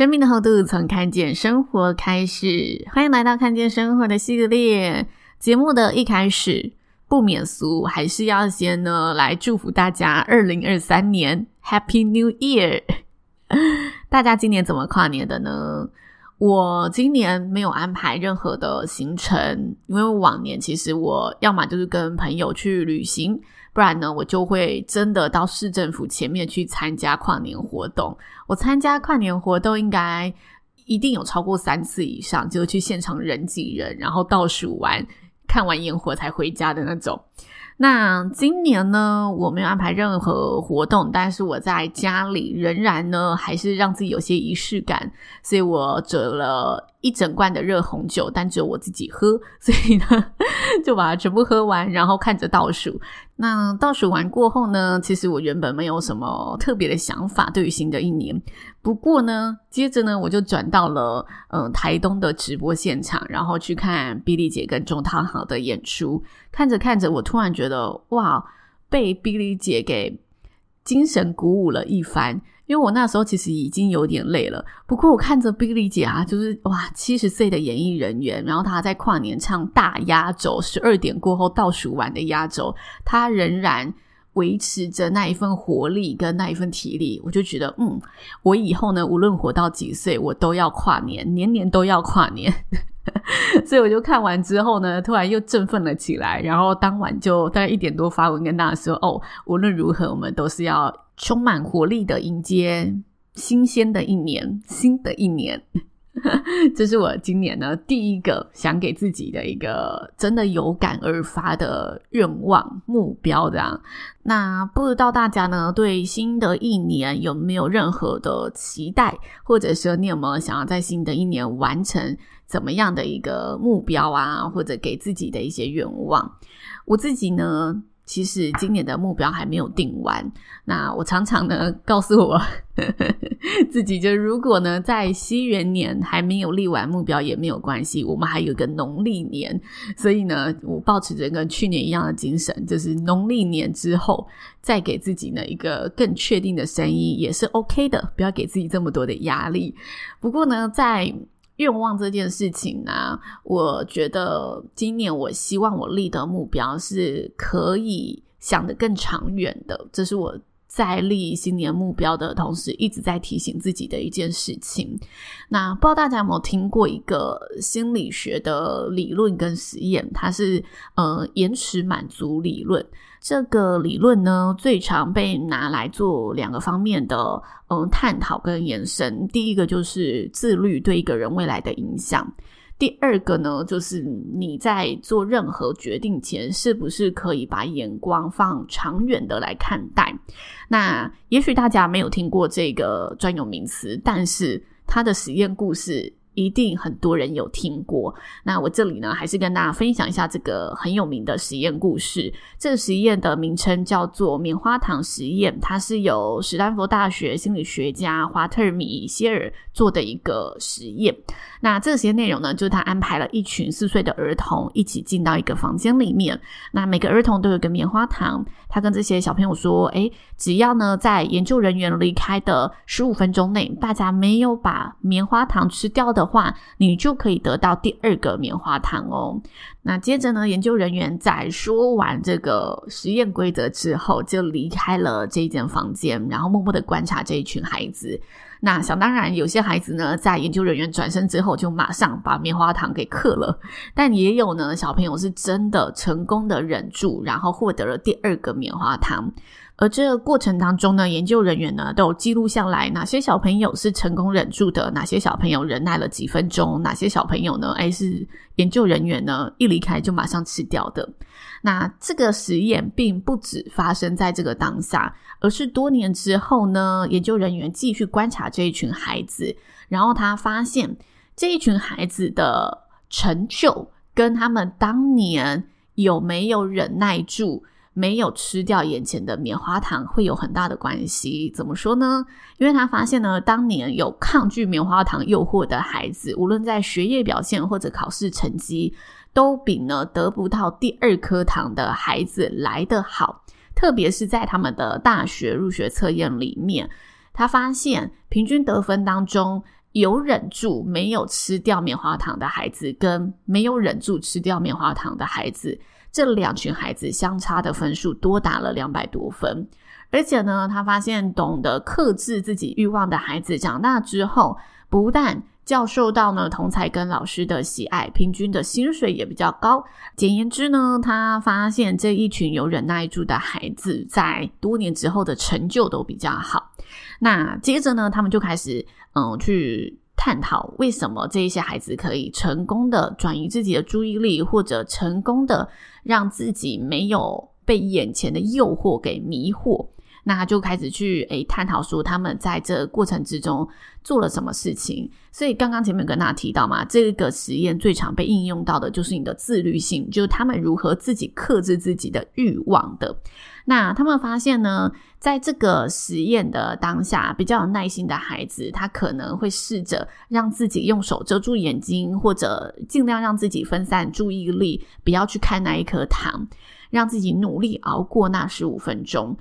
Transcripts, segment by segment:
生命的厚度从看见生活开始，欢迎来到看见生活的系列节目的一开始，不免俗，还是要先呢来祝福大家二零二三年 Happy New Year！大家今年怎么跨年的呢？我今年没有安排任何的行程，因为往年其实我要么就是跟朋友去旅行。不然呢，我就会真的到市政府前面去参加跨年活动。我参加跨年活动应该一定有超过三次以上，就去现场人挤人，然后倒数完，看完烟火才回家的那种。那今年呢，我没有安排任何活动，但是我在家里仍然呢，还是让自己有些仪式感，所以我折了。一整罐的热红酒，但只有我自己喝，所以呢，就把它全部喝完，然后看着倒数。那倒数完过后呢，其实我原本没有什么特别的想法，对于新的一年。不过呢，接着呢，我就转到了嗯、呃、台东的直播现场，然后去看 Billy 姐跟钟汤豪的演出。看着看着，我突然觉得哇，被 Billy 姐给精神鼓舞了一番。因为我那时候其实已经有点累了，不过我看着 Billy 姐啊，就是哇，七十岁的演艺人员，然后她在跨年唱大压轴，十二点过后倒数完的压轴，她仍然维持着那一份活力跟那一份体力，我就觉得，嗯，我以后呢，无论活到几岁，我都要跨年，年年都要跨年。所以我就看完之后呢，突然又振奋了起来，然后当晚就大概一点多发文跟大家说，哦，无论如何，我们都是要。充满活力的迎接新鲜的一年，新的一年，这是我今年呢第一个想给自己的一个真的有感而发的愿望目标。这样，那不知道大家呢对新的一年有没有任何的期待，或者说你有没有想要在新的一年完成怎么样的一个目标啊，或者给自己的一些愿望？我自己呢，其实今年的目标还没有定完。那我常常呢告诉我 自己，就如果呢在西元年还没有立完目标也没有关系，我们还有个农历年。所以呢，我抱持着跟去年一样的精神，就是农历年之后再给自己呢一个更确定的声音也是 OK 的，不要给自己这么多的压力。不过呢，在愿望这件事情呢，我觉得今年我希望我立的目标是可以想得更长远的，这是我在立新年目标的同时一直在提醒自己的一件事情。那不知道大家有没有听过一个心理学的理论跟实验，它是呃延迟满足理论。这个理论呢，最常被拿来做两个方面的嗯探讨跟延伸。第一个就是自律对一个人未来的影响；第二个呢，就是你在做任何决定前，是不是可以把眼光放长远的来看待。那也许大家没有听过这个专有名词，但是它的实验故事。一定很多人有听过。那我这里呢，还是跟大家分享一下这个很有名的实验故事。这个实验的名称叫做棉花糖实验，它是由史丹佛大学心理学家华特米歇尔做的一个实验。那这些内容呢，就是他安排了一群四岁的儿童一起进到一个房间里面。那每个儿童都有个棉花糖，他跟这些小朋友说：“诶，只要呢在研究人员离开的十五分钟内，大家没有把棉花糖吃掉的话，你就可以得到第二个棉花糖哦。”那接着呢，研究人员在说完这个实验规则之后，就离开了这一间房间，然后默默的观察这一群孩子。那想当然，有些孩子呢，在研究人员转身之后，就马上把棉花糖给嗑了。但也有呢，小朋友是真的成功的忍住，然后获得了第二个棉花糖。而这个过程当中呢，研究人员呢都有记录下来，哪些小朋友是成功忍住的，哪些小朋友忍耐了几分钟，哪些小朋友呢，诶是研究人员呢一离开就马上吃掉的。那这个实验并不只发生在这个当下，而是多年之后呢，研究人员继续观察这一群孩子，然后他发现这一群孩子的成就跟他们当年有没有忍耐住。没有吃掉眼前的棉花糖会有很大的关系。怎么说呢？因为他发现呢，当年有抗拒棉花糖诱惑的孩子，无论在学业表现或者考试成绩，都比呢得不到第二颗糖的孩子来得好。特别是在他们的大学入学测验里面，他发现平均得分当中，有忍住没有吃掉棉花糖的孩子，跟没有忍住吃掉棉花糖的孩子。这两群孩子相差的分数多达了两百多分，而且呢，他发现懂得克制自己欲望的孩子长大之后，不但较受到呢同才跟老师的喜爱，平均的薪水也比较高。简言之呢，他发现这一群有忍耐住的孩子，在多年之后的成就都比较好。那接着呢，他们就开始嗯去。探讨为什么这一些孩子可以成功的转移自己的注意力，或者成功的让自己没有被眼前的诱惑给迷惑。那他就开始去诶探讨说他们在这过程之中做了什么事情。所以刚刚前面跟大家提到嘛，这个实验最常被应用到的就是你的自律性，就是他们如何自己克制自己的欲望的。那他们发现呢，在这个实验的当下，比较有耐心的孩子，他可能会试着让自己用手遮住眼睛，或者尽量让自己分散注意力，不要去看那一颗糖，让自己努力熬过那十五分钟。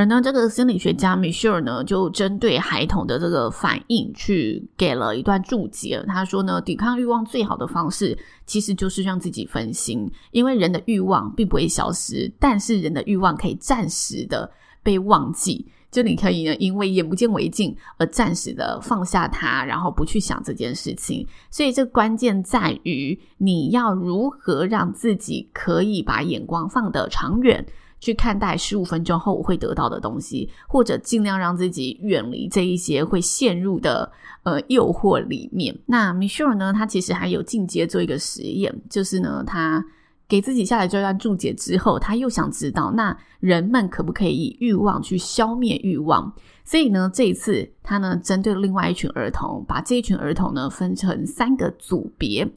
而呢，这个心理学家米歇尔呢，就针对孩童的这个反应去给了一段注解。他说呢，抵抗欲望最好的方式，其实就是让自己分心，因为人的欲望并不会消失，但是人的欲望可以暂时的被忘记。就你可以呢，因为眼不见为净而暂时的放下它，然后不去想这件事情。所以这关键在于你要如何让自己可以把眼光放得长远。去看待十五分钟后我会得到的东西，或者尽量让自己远离这一些会陷入的呃诱惑里面。那 Michelle 呢，他其实还有进阶做一个实验，就是呢，他给自己下来这段注解之后，他又想知道，那人们可不可以以欲望去消灭欲望？所以呢，这一次他呢，针对另外一群儿童，把这一群儿童呢分成三个组别。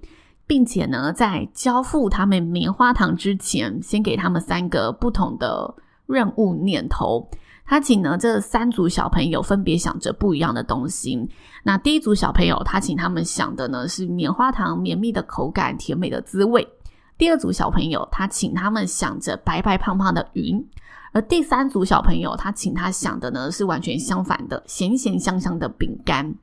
并且呢，在交付他们棉花糖之前，先给他们三个不同的任务念头。他请呢这三组小朋友分别想着不一样的东西。那第一组小朋友，他请他们想的呢是棉花糖绵密的口感、甜美的滋味。第二组小朋友，他请他们想着白白胖胖的云。而第三组小朋友，他请他想的呢是完全相反的咸咸香香的饼干。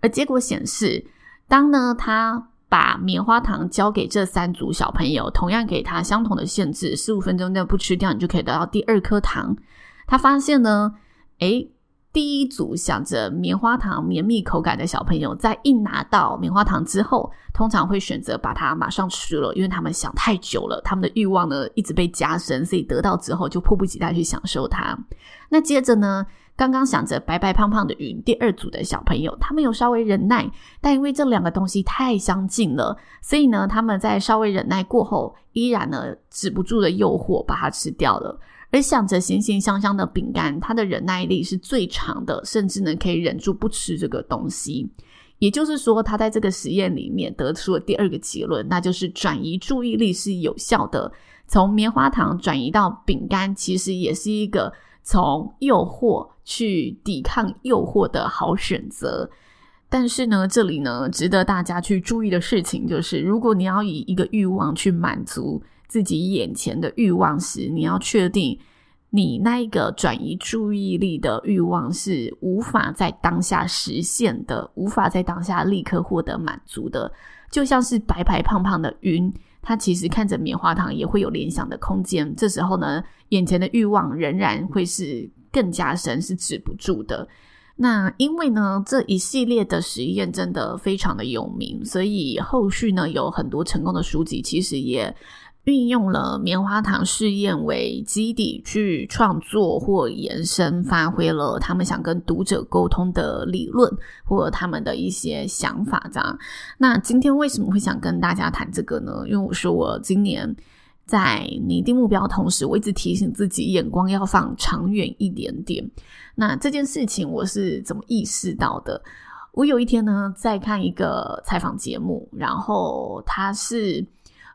而结果显示，当呢他。把棉花糖交给这三组小朋友，同样给他相同的限制，十五分钟内不吃掉，你就可以得到第二颗糖。他发现呢，诶，第一组想着棉花糖绵密口感的小朋友，在一拿到棉花糖之后，通常会选择把它马上吃了，因为他们想太久了，他们的欲望呢一直被加深，所以得到之后就迫不及待去享受它。那接着呢，刚刚想着白白胖胖的云，第二组的小朋友，他们有稍微忍耐，但因为这两个东西太相近了，所以呢，他们在稍微忍耐过后，依然呢止不住的诱惑把它吃掉了。而想着咸咸香香的饼干，它的忍耐力是最长的，甚至呢可以忍住不吃这个东西。也就是说，他在这个实验里面得出了第二个结论，那就是转移注意力是有效的。从棉花糖转移到饼干，其实也是一个。从诱惑去抵抗诱惑的好选择，但是呢，这里呢，值得大家去注意的事情就是，如果你要以一个欲望去满足自己眼前的欲望时，你要确定你那一个转移注意力的欲望是无法在当下实现的，无法在当下立刻获得满足的，就像是白白胖胖的云。他其实看着棉花糖也会有联想的空间，这时候呢，眼前的欲望仍然会是更加深，是止不住的。那因为呢，这一系列的实验真的非常的有名，所以后续呢有很多成功的书籍，其实也运用了棉花糖试验为基底去创作或延伸，发挥了他们想跟读者沟通的理论或他们的一些想法。这样，那今天为什么会想跟大家谈这个呢？因为我说我今年。在拟定目标同时，我一直提醒自己眼光要放长远一点点。那这件事情我是怎么意识到的？我有一天呢，在看一个采访节目，然后它是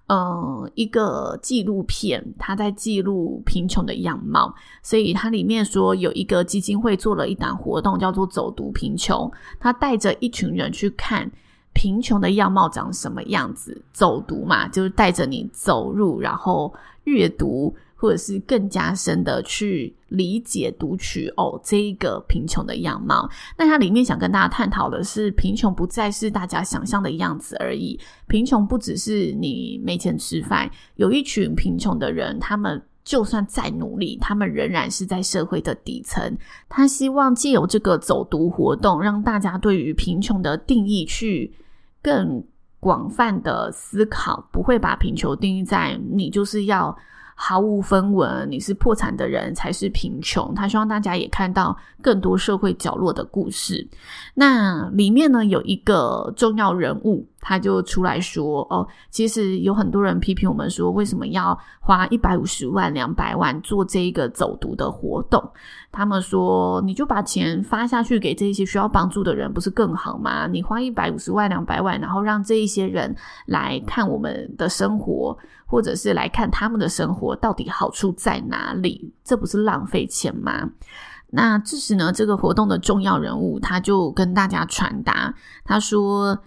嗯一个纪录片，它在记录贫穷的样貌。所以它里面说有一个基金会做了一档活动，叫做“走读贫穷”，他带着一群人去看。贫穷的样貌长什么样子？走读嘛，就是带着你走入，然后阅读，或者是更加深的去理解、读取哦，这一个贫穷的样貌。那它里面想跟大家探讨的是，贫穷不再是大家想象的样子而已。贫穷不只是你没钱吃饭，有一群贫穷的人，他们就算再努力，他们仍然是在社会的底层。他希望借由这个走读活动，让大家对于贫穷的定义去。更广泛的思考，不会把贫穷定义在你就是要毫无分文，你是破产的人才是贫穷。他希望大家也看到更多社会角落的故事。那里面呢，有一个重要人物，他就出来说：“哦，其实有很多人批评我们说，为什么要花一百五十万、两百万做这一个走读的活动？他们说，你就把钱发下去给这些需要帮助的人，不是更好吗？你花一百五十万、两百万，然后让这一些人来看我们的生活。”或者是来看他们的生活到底好处在哪里？这不是浪费钱吗？那这时呢，这个活动的重要人物他就跟大家传达，他说：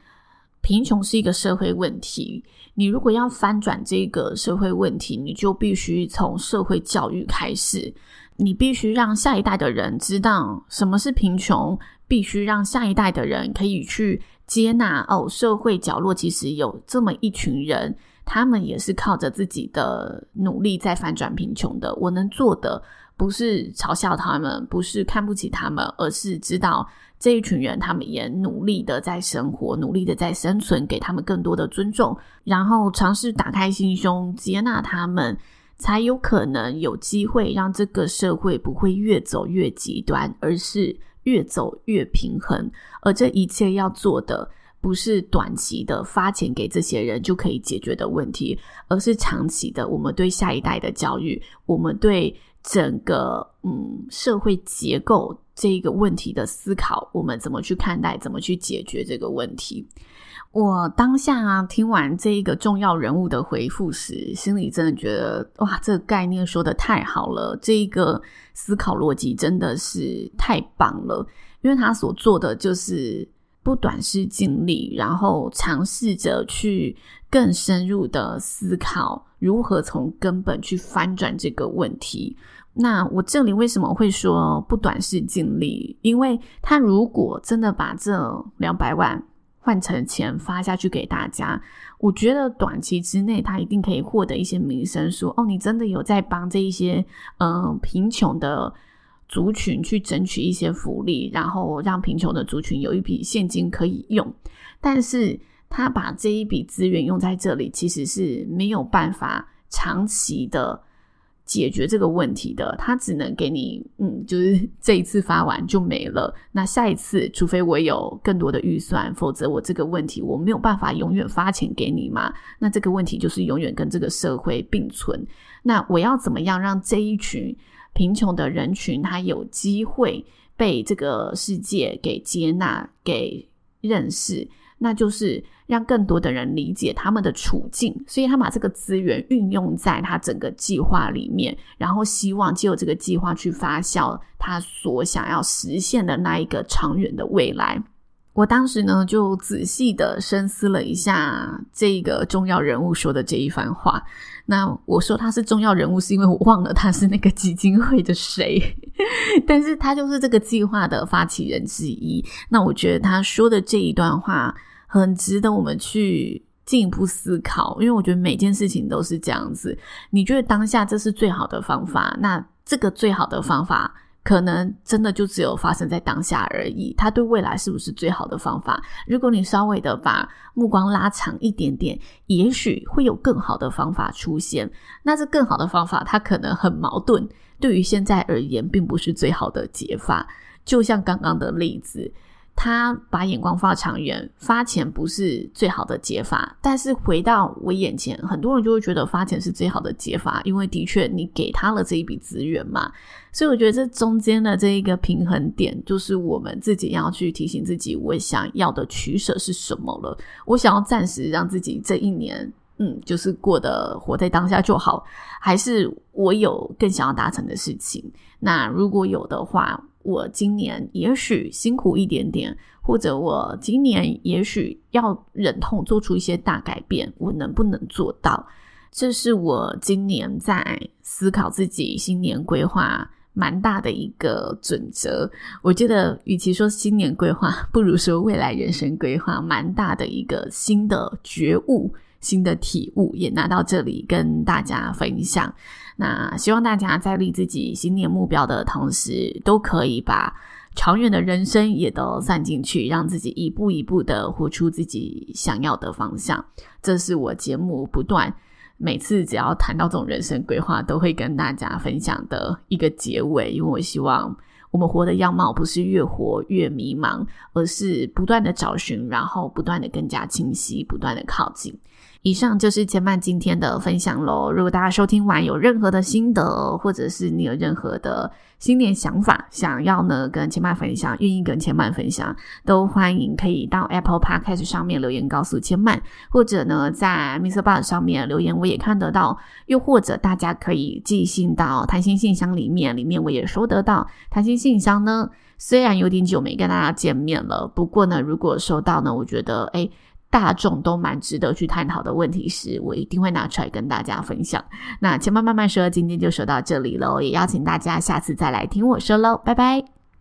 贫穷是一个社会问题，你如果要翻转这个社会问题，你就必须从社会教育开始，你必须让下一代的人知道什么是贫穷，必须让下一代的人可以去接纳哦，社会角落其实有这么一群人。他们也是靠着自己的努力在翻转贫穷的。我能做的不是嘲笑他们，不是看不起他们，而是知道这一群人，他们也努力的在生活，努力的在生存，给他们更多的尊重，然后尝试打开心胸，接纳他们，才有可能有机会让这个社会不会越走越极端，而是越走越平衡。而这一切要做的。不是短期的发钱给这些人就可以解决的问题，而是长期的。我们对下一代的教育，我们对整个嗯社会结构这一个问题的思考，我们怎么去看待，怎么去解决这个问题？我当下啊，听完这一个重要人物的回复时，心里真的觉得哇，这个概念说得太好了，这一个思考逻辑真的是太棒了，因为他所做的就是。不短视近利，然后尝试着去更深入的思考如何从根本去翻转这个问题。那我这里为什么会说不短视尽力？因为他如果真的把这两百万换成钱发下去给大家，我觉得短期之内他一定可以获得一些名声，说哦，你真的有在帮这一些嗯、贫穷的。族群去争取一些福利，然后让贫穷的族群有一笔现金可以用，但是他把这一笔资源用在这里，其实是没有办法长期的解决这个问题的。他只能给你，嗯，就是 这一次发完就没了。那下一次，除非我有更多的预算，否则我这个问题我没有办法永远发钱给你嘛。那这个问题就是永远跟这个社会并存。那我要怎么样让这一群贫穷的人群，他有机会被这个世界给接纳、给认识，那就是让更多的人理解他们的处境。所以他把这个资源运用在他整个计划里面，然后希望借由这个计划去发酵他所想要实现的那一个长远的未来。我当时呢，就仔细的深思了一下这个重要人物说的这一番话。那我说他是重要人物，是因为我忘了他是那个基金会的谁，但是他就是这个计划的发起人之一。那我觉得他说的这一段话很值得我们去进一步思考，因为我觉得每件事情都是这样子。你觉得当下这是最好的方法，那这个最好的方法。可能真的就只有发生在当下而已。它对未来是不是最好的方法？如果你稍微的把目光拉长一点点，也许会有更好的方法出现。那这更好的方法，它可能很矛盾，对于现在而言，并不是最好的解法。就像刚刚的例子。他把眼光放长远，发钱不是最好的解法。但是回到我眼前，很多人就会觉得发钱是最好的解法，因为的确你给他了这一笔资源嘛。所以我觉得这中间的这一个平衡点，就是我们自己要去提醒自己，我想要的取舍是什么了。我想要暂时让自己这一年，嗯，就是过得活在当下就好，还是我有更想要达成的事情？那如果有的话。我今年也许辛苦一点点，或者我今年也许要忍痛做出一些大改变，我能不能做到？这是我今年在思考自己新年规划蛮大的一个准则。我觉得，与其说新年规划，不如说未来人生规划，蛮大的一个新的觉悟。新的体悟也拿到这里跟大家分享。那希望大家在立自己新年目标的同时，都可以把长远的人生也都算进去，让自己一步一步的活出自己想要的方向。这是我节目不断每次只要谈到这种人生规划，都会跟大家分享的一个结尾。因为我希望我们活的样貌不是越活越迷茫，而是不断的找寻，然后不断的更加清晰，不断的靠近。以上就是千嫚今天的分享喽。如果大家收听完有任何的心得，或者是你有任何的新年想法，想要呢跟千嫚分享，愿意跟千嫚分享，都欢迎可以到 Apple Podcast 上面留言告诉千嫚，或者呢在 Mr. Box 上面留言，我也看得到。又或者大家可以寄信到谈心信箱里面，里面我也收得到。谈心信箱呢，虽然有点久没跟大家见面了，不过呢，如果收到呢，我觉得诶大众都蛮值得去探讨的问题时，我一定会拿出来跟大家分享。那千嫚慢慢说，今天就说到这里喽，也邀请大家下次再来听我说喽，拜拜。